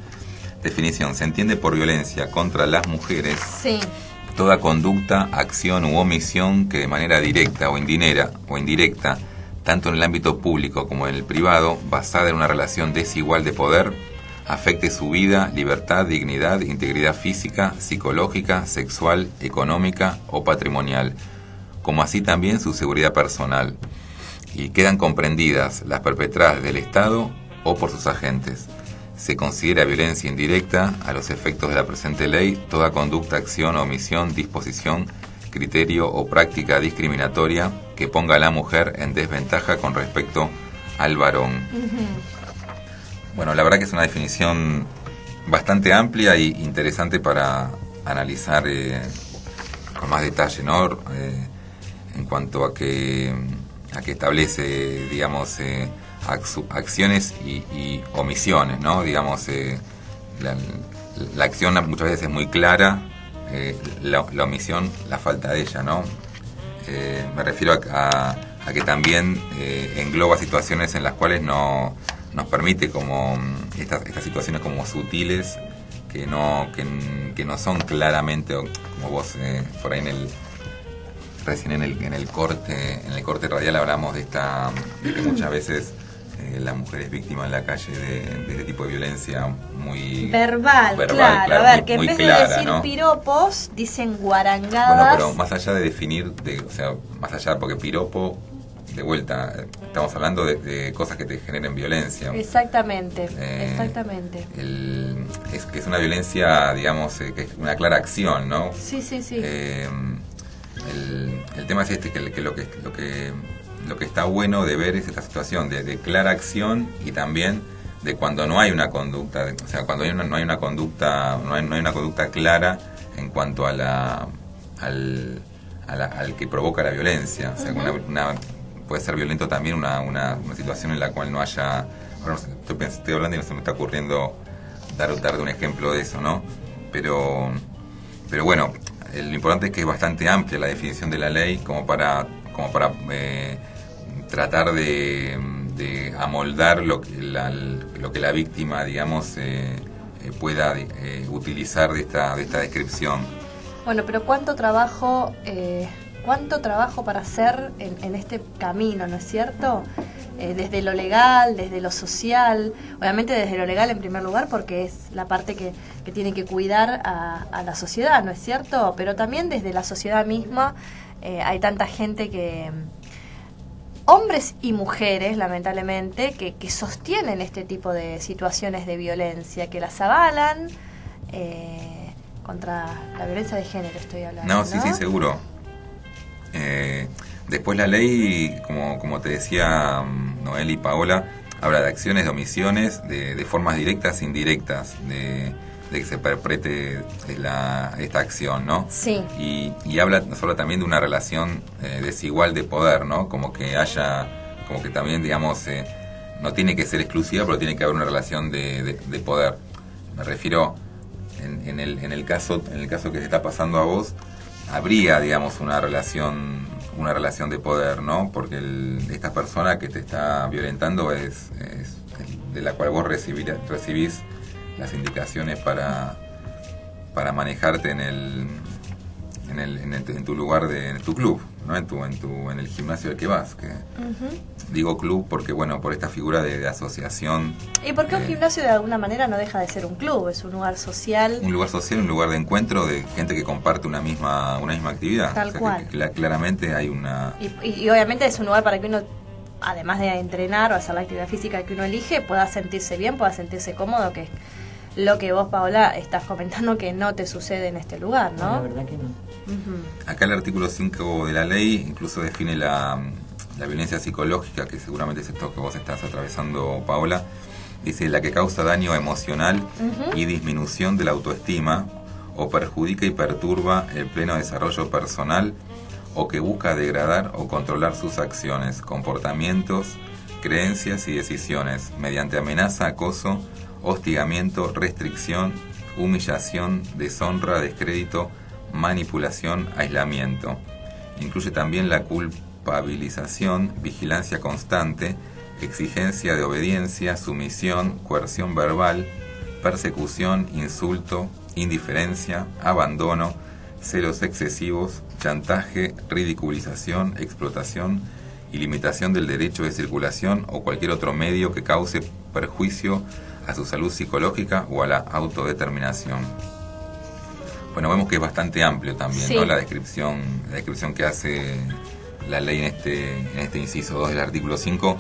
Definición, se entiende por violencia contra las mujeres Sí, toda conducta, acción u omisión que de manera directa o indirecta, o indirecta, tanto en el ámbito público como en el privado, basada en una relación desigual de poder, afecte su vida, libertad, dignidad, integridad física, psicológica, sexual, económica o patrimonial, como así también su seguridad personal, y quedan comprendidas las perpetradas del Estado o por sus agentes. Se considera violencia indirecta, a los efectos de la presente ley, toda conducta, acción, omisión, disposición, criterio o práctica discriminatoria que ponga a la mujer en desventaja con respecto al varón. Bueno, la verdad que es una definición bastante amplia y interesante para analizar eh, con más detalle, ¿no? Eh, en cuanto a que, a que establece, digamos, eh, acciones y, y omisiones, ¿no? Digamos, eh, la, acción muchas veces es muy clara, eh, la, omisión, la falta de ella, ¿no? Me refiero a, a- que también engloba situaciones en las cuales no nos permite como mm, estas, estas situaciones como sutiles que no que, que no son claramente como vos por ahí en el recién en el, en el corte en el corte radial hablamos de esta de que muchas veces eh, la mujer es víctima en la calle de, de este tipo de violencia muy verbal, verbal, claro. A ver, muy- que en vez clara, de decir ¿no? piropos, dicen Bueno, guarangadas. pero más allá de definir, de, o sea, más allá, porque piropo, de vuelta, estamos hablando de, de cosas que te generen violencia. Exactamente, Eh, exactamente. El- es que es una violencia, digamos, eh, que es una clara acción, ¿no? Sí, sí, sí. Eh, el, el tema es este, que, que lo que lo que lo que está bueno de ver es esta situación de, de clara acción y también de cuando no hay una conducta, de- o sea, cuando hay una- no hay una conducta, no hay, no hay una conducta clara en cuanto a la al, a la- al que provoca la violencia, o sea, una, una- puede ser violento también una, una, una situación en la cual no haya, ahora estoy, estoy hablando y no se me está ocurriendo dar, dar un ejemplo de eso, ¿no? Pero pero bueno, lo importante es que es bastante amplia la definición de la ley como para, como para eh, tratar de, de amoldar lo que la, lo que la víctima, digamos, eh, eh, pueda eh, utilizar de esta, de esta descripción. Bueno, pero cuánto trabajo, cuánto trabajo para hacer en, en este camino, ¿no es cierto? Eh, desde lo legal, desde lo social, obviamente desde lo legal en primer lugar porque es la parte que, que tiene que cuidar a, a la sociedad, ¿no es cierto? Pero también desde la sociedad misma eh, hay tanta gente que, hombres y mujeres, lamentablemente, que, que sostienen este tipo de situaciones de violencia, que las avalan eh, contra la violencia de género, estoy hablando. No, sí, sí, seguro. Eh, después la ley, como, como te decía mm, Noel y Paola, habla de acciones, de omisiones, de, de formas directas e indirectas, de, de que se perprete eh, la, esta acción, ¿no? Sí. Y, y habla, nos habla también de una relación eh, desigual de poder, ¿no? Como que haya, como que también, digamos, eh, no tiene que ser exclusiva, pero tiene que haber una relación de, de- de poder. Me refiero, en, en el, en, el caso, en el caso que te está pasando a vos, habría, digamos, una relación una relación de poder, ¿no? Porque el- esta persona que te está violentando es, es de la cual vos recibir- recibís las indicaciones para, para manejarte en el, en, el, en, el- en tu lugar de en tu club, ¿no? En tu en tu en el gimnasio al que vas, que digo club porque bueno, por esta figura de, de asociación, ¿Y por qué un Eh. gimnasio de alguna manera no deja de ser un club? Es un lugar social. un lugar social, un lugar de encuentro de gente que comparte una misma una misma actividad, Tal que- cual. que cla- claramente hay una Y, y- y obviamente es un lugar para que uno además de entrenar o hacer la actividad física que uno elige, pueda sentirse bien, pueda sentirse cómodo, que lo que vos, Paola, estás comentando que no te sucede en este lugar, ¿no? La verdad que no. Acá el artículo 5 de la ley incluso define la, la violencia psicológica, que seguramente es esto que vos estás atravesando, Paola. Dice, la que causa daño emocional y disminución de la autoestima, o perjudica y perturba el pleno desarrollo personal, o que busca degradar o controlar sus acciones, comportamientos, creencias y decisiones, mediante amenaza, acoso, hostigamiento, restricción, humillación, deshonra, descrédito, manipulación, aislamiento. Incluye también la culpabilización, vigilancia constante, exigencia de obediencia, sumisión, coerción verbal, persecución, insulto, indiferencia, abandono, celos excesivos, chantaje, ridiculización, explotación y limitación del derecho de circulación o cualquier otro medio que cause perjuicio a su salud psicológica o a la autodeterminación. Bueno, vemos que es bastante amplio también, Sí. ¿no? La descripción, la descripción que hace la ley en este, en este inciso 2 del artículo 5,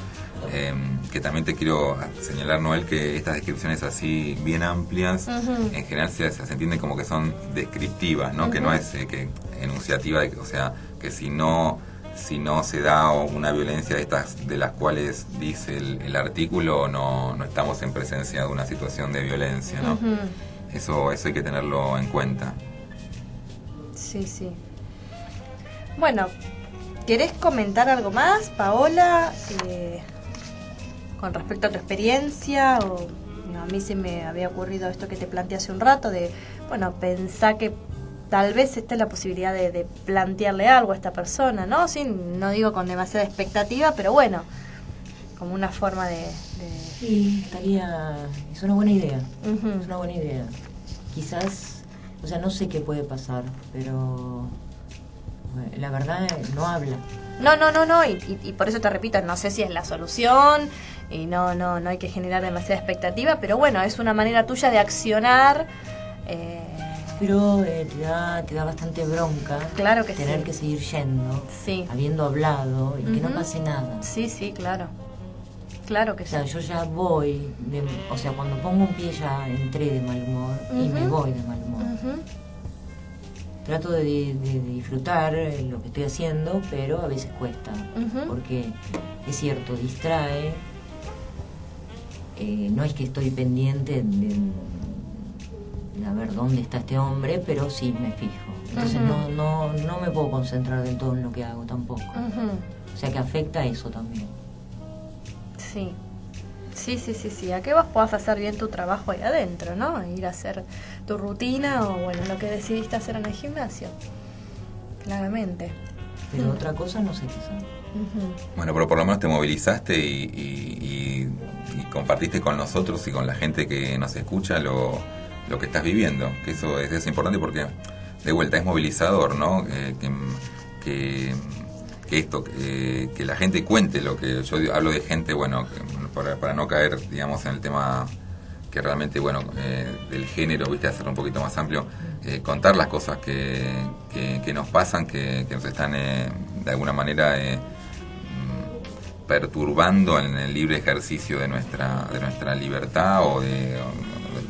eh, que también te quiero señalar, Noel, que estas descripciones así bien amplias, en general se, se entienden como que son descriptivas, ¿no? Que no es eh, que enunciativa, o sea, que si no si no se da una violencia de estas de las cuales dice el, el artículo, no, no estamos en presencia de una situación de violencia, ¿no? Eso, eso hay que tenerlo en cuenta. Sí, sí. Bueno, ¿querés comentar algo más, Paola? Eh, con respecto a tu experiencia, o no, a mí se me había ocurrido esto que te planteé hace un rato, de, bueno, pensar que tal vez esté la posibilidad de, de plantearle algo a esta persona, ¿no? Sí, no digo con demasiada expectativa, pero bueno, como una forma de... de- Sí, estaría. Es una buena idea. Es una buena idea. Quizás. O sea, no sé qué puede pasar, pero. bueno, La verdad, eh, no habla. No, no, no, no, y, y- y por eso te repito, no sé si es la solución y no, no, no hay que generar demasiada expectativa, pero bueno, es una manera tuya de accionar. eh, Pero eh, te, da, te da bastante bronca Claro que tener sí. que seguir yendo, Sí. habiendo hablado y que no pase nada. sí, sí, claro. Claro que O sí. sea, yo ya voy, de- o sea, cuando pongo un pie ya entré de mal humor y me voy de mal humor. Trato de, de- de disfrutar eh, lo que estoy haciendo, pero a veces cuesta, porque es cierto, distrae. Eh, no es que estoy pendiente de a ver dónde está este hombre, pero sí me fijo. Entonces no, no, no me puedo concentrar del todo en lo que hago tampoco. O sea que afecta eso también. Sí. Sí, sí, sí, sí. A que vos puedas hacer bien tu trabajo ahí adentro, ¿no? Ir a hacer tu rutina o, bueno, lo que decidiste hacer en el gimnasio. Claramente. Pero otra cosa no sé qué son. Bueno, pero por lo menos te movilizaste y, y- y- y compartiste con nosotros y con la gente que nos escucha lo, lo que estás viviendo. Que eso es, es importante porque, de vuelta, es movilizador, ¿no? Eh, que, que, esto, que, la gente cuente lo que yo hablo de gente, bueno, para, para no caer, digamos, en el tema que realmente, bueno, eh, del género, viste, hacerlo un poquito más amplio, eh, contar las cosas que, que, que nos pasan, que, que nos están eh, de alguna manera eh, mm, perturbando en el libre ejercicio de nuestra, de nuestra libertad o de,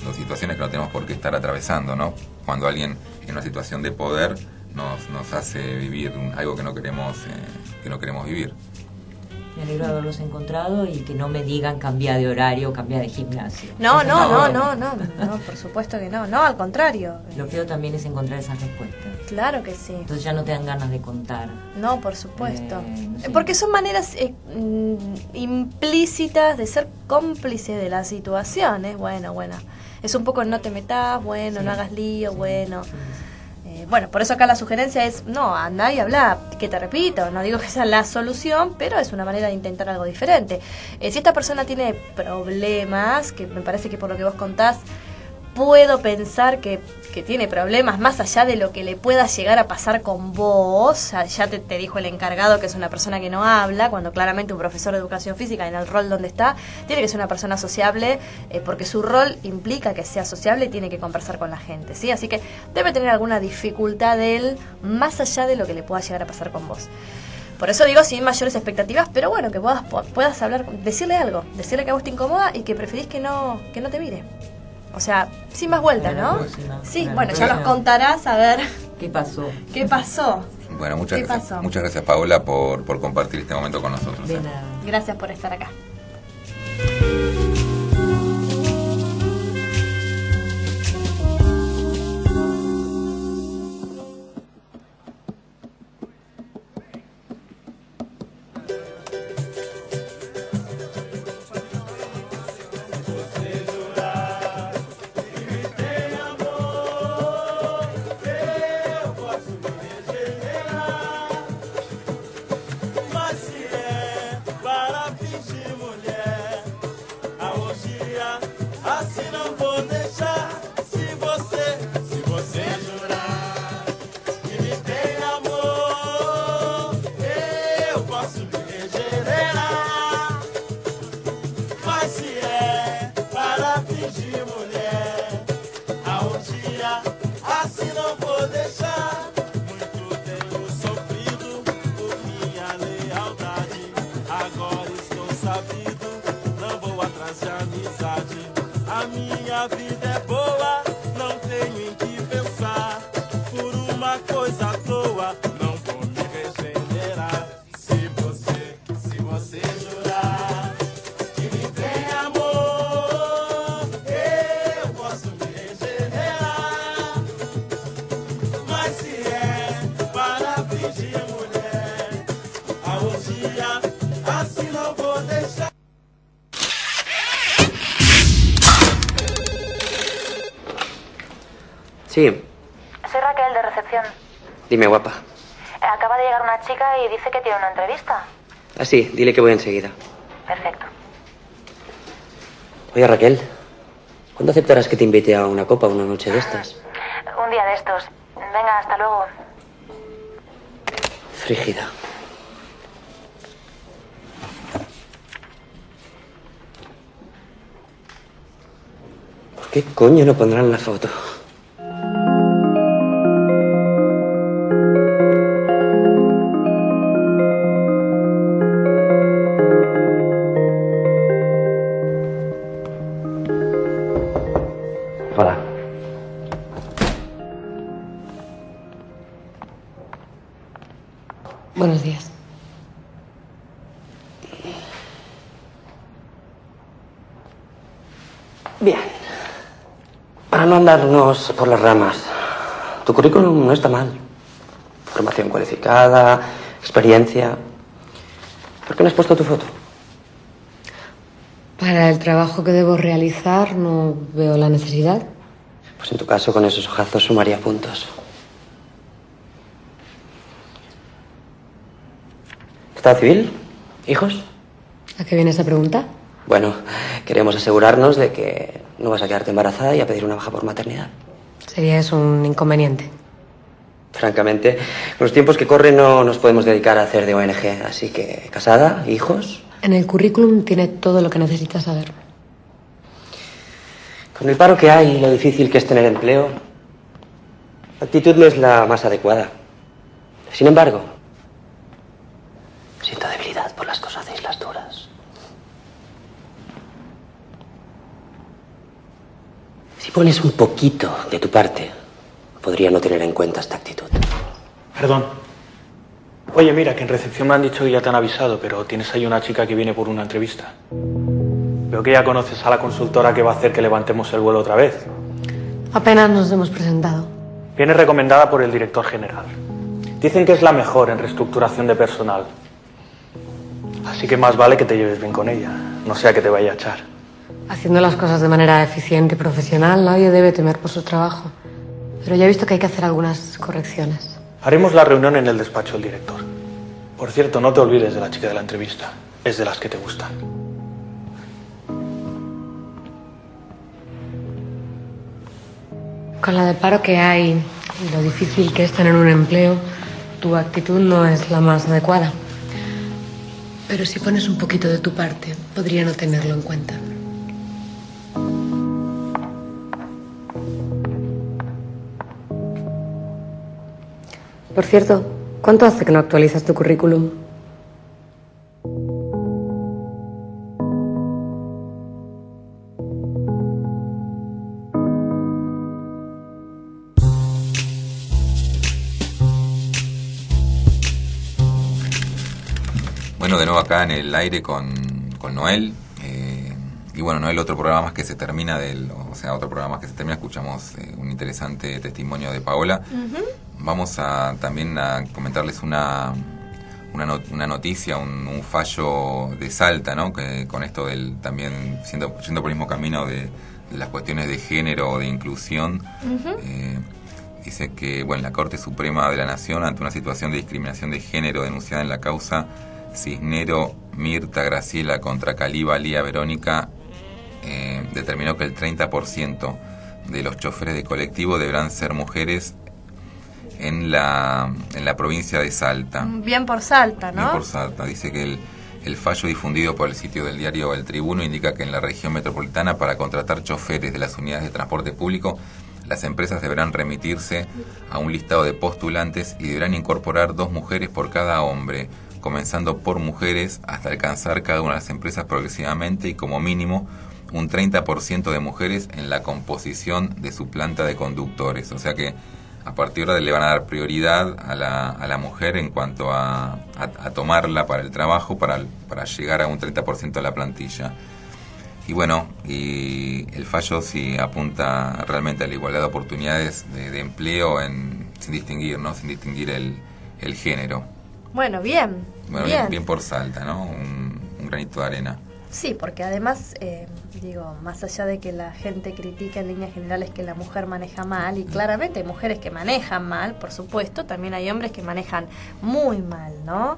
o las situaciones que no tenemos por qué estar atravesando, ¿no? Cuando alguien en una situación de poder nos, nos hace vivir un- algo que no queremos, eh, que no queremos vivir. Me alegro de haberlos encontrado y que no me digan cambiar de horario, cambiar de gimnasio. No, no, no, no, no, no, por supuesto que no. No, al contrario. Lo feo también es encontrar esas respuestas. Claro que sí. Entonces ya no te dan ganas de contar. No, por supuesto. Eh, sí. Porque son maneras eh, mm, implícitas de ser cómplice de la situación. ¿eh? Bueno, bueno. Es un poco no te metas, bueno, Sí, no hagas lío, bueno. sí. Eh, bueno, por eso acá la sugerencia es, no, anda y habla, que te repito, no digo que sea la solución, pero es una manera de intentar algo diferente. Eh, si esta persona tiene problemas, que me parece que por lo que vos contás, puedo pensar que, que tiene problemas más allá de lo que le pueda llegar a pasar con vos. Ya te, te dijo el encargado que es una persona que no habla, cuando claramente un profesor de educación física en el rol donde está, tiene que ser una persona sociable, eh, porque su rol implica que sea sociable y tiene que conversar con la gente, ¿sí? Así que debe tener alguna dificultad él, más allá de lo que le pueda llegar a pasar con vos. Por eso digo sin mayores expectativas, pero bueno, que puedas, puedas hablar, decirle algo, decirle que a vos te incomoda y que preferís que no, que no te mire. O sea, sin más vueltas, ¿no? Sí, bueno, ya nos contarás a ver ¿Qué pasó? qué pasó. Bueno, muchas ¿Qué gracias, pasó? muchas gracias Paola por, por compartir este momento con nosotros. De nada. Gracias por estar acá. Dime guapa. Eh, Acaba de llegar una chica y dice que tiene una entrevista. Ah, sí, dile que voy enseguida. Perfecto. Oye, Raquel, ¿cuándo aceptarás que te invite a una copa una noche de estas? Un día de estos. Venga, hasta luego. Frígida. ¿Por qué coño no pondrán la foto? Andarnos por las ramas, tu currículum no está mal. Formación cualificada, experiencia. ¿Por qué no has puesto tu foto? Para el trabajo que debo realizar no veo la necesidad. Pues en tu caso, con esos ojazos sumaría puntos. ¿Estado civil? ¿Hijos? ¿A qué viene esa pregunta? Bueno, queremos asegurarnos de que no vas a quedarte embarazada y a pedir una baja por maternidad. Sería eso un inconveniente. Francamente, los tiempos que corren no nos podemos dedicar a hacer de ONG, así que casada, hijos. En el currículum tiene todo lo que necesitas saber. Con el paro que hay y lo difícil que es tener empleo, la actitud no es la más adecuada. Sin embargo, siento debilidad por las cosas de islas duras. Si pones un poquito de tu parte, podría no tener en cuenta esta actitud. Perdón. Oye, mira, que en recepción me han dicho que ya te han avisado, pero tienes ahí una chica que viene por una entrevista. Veo que ya conoces a la consultora que va a hacer que levantemos el vuelo otra vez. Apenas nos hemos presentado. Viene recomendada por el director general. Dicen que es la mejor en reestructuración de personal. Así que más vale que te lleves bien con ella, no sea que te vaya a echar. Haciendo las cosas de manera eficiente y profesional, nadie debe temer por su trabajo. Pero ya he visto que hay que hacer algunas correcciones. Haremos la reunión en el despacho del director. Por cierto, no te olvides de la chica de la entrevista. Es de las que te gustan. Con la de paro que hay y lo difícil que es tener un empleo, tu actitud no es la más adecuada. Pero si pones un poquito de tu parte, podría no tenerlo en cuenta. Por cierto, ¿cuánto hace que no actualizas tu currículum? Bueno, de nuevo acá en el aire con, con Noel, y bueno, Noel, otro programa más que se termina del, o sea, otro programa más que se termina, escuchamos eh, un interesante testimonio de Paola. Vamos a también a comentarles una, una, not- una noticia, un, un fallo de Salta, ¿no? Que con esto del también siendo, yendo por el mismo camino de, de las cuestiones de género o de inclusión. eh, dice que bueno, la Corte Suprema de la Nación, ante una situación de discriminación de género denunciada en la causa Cisnero Mirta Graciela contra Caliba Lía Verónica, eh, determinó que el 30% de los choferes de colectivo deberán ser mujeres en la, en la provincia de Salta. Bien por Salta, Bien ¿no? por Salta. Dice que el, el fallo difundido por el sitio del diario El Tribuno indica que en la región metropolitana para contratar choferes de las unidades de transporte público, las empresas deberán remitirse a un listado de postulantes y deberán incorporar dos mujeres por cada hombre, comenzando por mujeres hasta alcanzar cada una de las empresas progresivamente y como mínimo un 30% de mujeres en la composición de su planta de conductores. O sea que a partir de ahora le van a dar prioridad a la, a la mujer en cuanto a, a- a tomarla para el trabajo, para, para llegar a un 30% de la plantilla. Y bueno, y el fallo sí apunta realmente a la igualdad de oportunidades de, de empleo en, sin distinguir, ¿no? Sin distinguir el, el género. Bueno, bien. Bueno, bien. bien, bien por Salta, ¿no? Un, un granito de arena. Sí, porque además, eh, digo, más allá de que la gente critica en líneas generales que la mujer maneja mal, y claramente hay mujeres que manejan mal, por supuesto, también hay hombres que manejan muy mal, ¿no?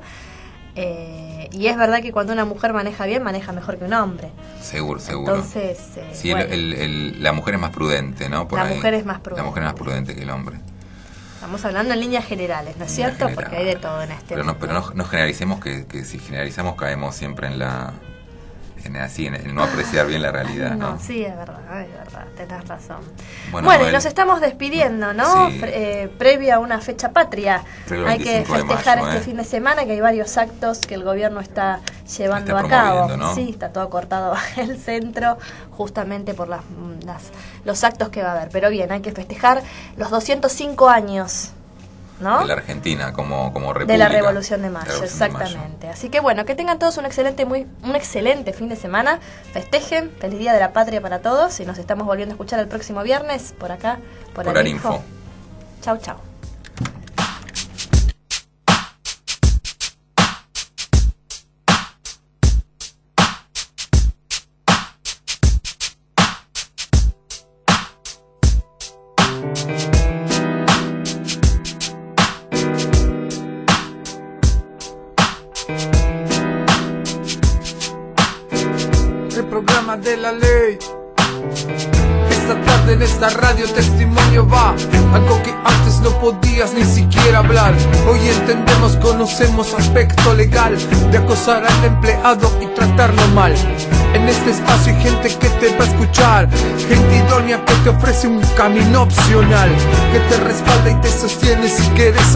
Eh, y es verdad que cuando una mujer maneja bien, maneja mejor que un hombre. Seguro, seguro. Entonces, eh, Sí, bueno, el- el- la mujer es más prudente, ¿no? La ahí. mujer es más La prudente. mujer es más prudente que el hombre. estamos hablando en líneas generales, ¿no es cierto? Porque hay de todo en este Pero no, pero no, no generalicemos que, que si generalizamos caemos siempre en la en así en el no apreciar bien la realidad, ¿no? No, sí, es verdad, es verdad, tenés razón. Bueno, Bueno, y nos estamos despidiendo, ¿no? Sí. Eh, previo a una fecha patria. Previo Hay que 25 de festejar mayo, este ¿eh? fin de semana, que hay varios actos que el gobierno está llevando Está a cabo. ¿no? Sí, está todo cortado el centro, justamente por las, las- los actos que va a haber. Pero bien, hay que festejar los 205 años, ¿no? De la Argentina como, como república. de la Revolución de Mayo, de exactamente. Así que bueno, que tengan todos un excelente, muy, un excelente fin de semana. Festejen, feliz día de la patria para todos y nos estamos volviendo a escuchar el próximo viernes por acá, por, Por Arinfo. Arinfo. Chau, chau. Ley. Esta tarde en esta radio testimonio va. Algo que antes no podías ni siquiera hablar. Hoy entendemos, conocemos aspecto legal De acosar al empleado y tratarlo mal. En este espacio hay gente que te va a escuchar. Gente idónea que te ofrece un camino opcional. Que te respalda y te sostiene si quieres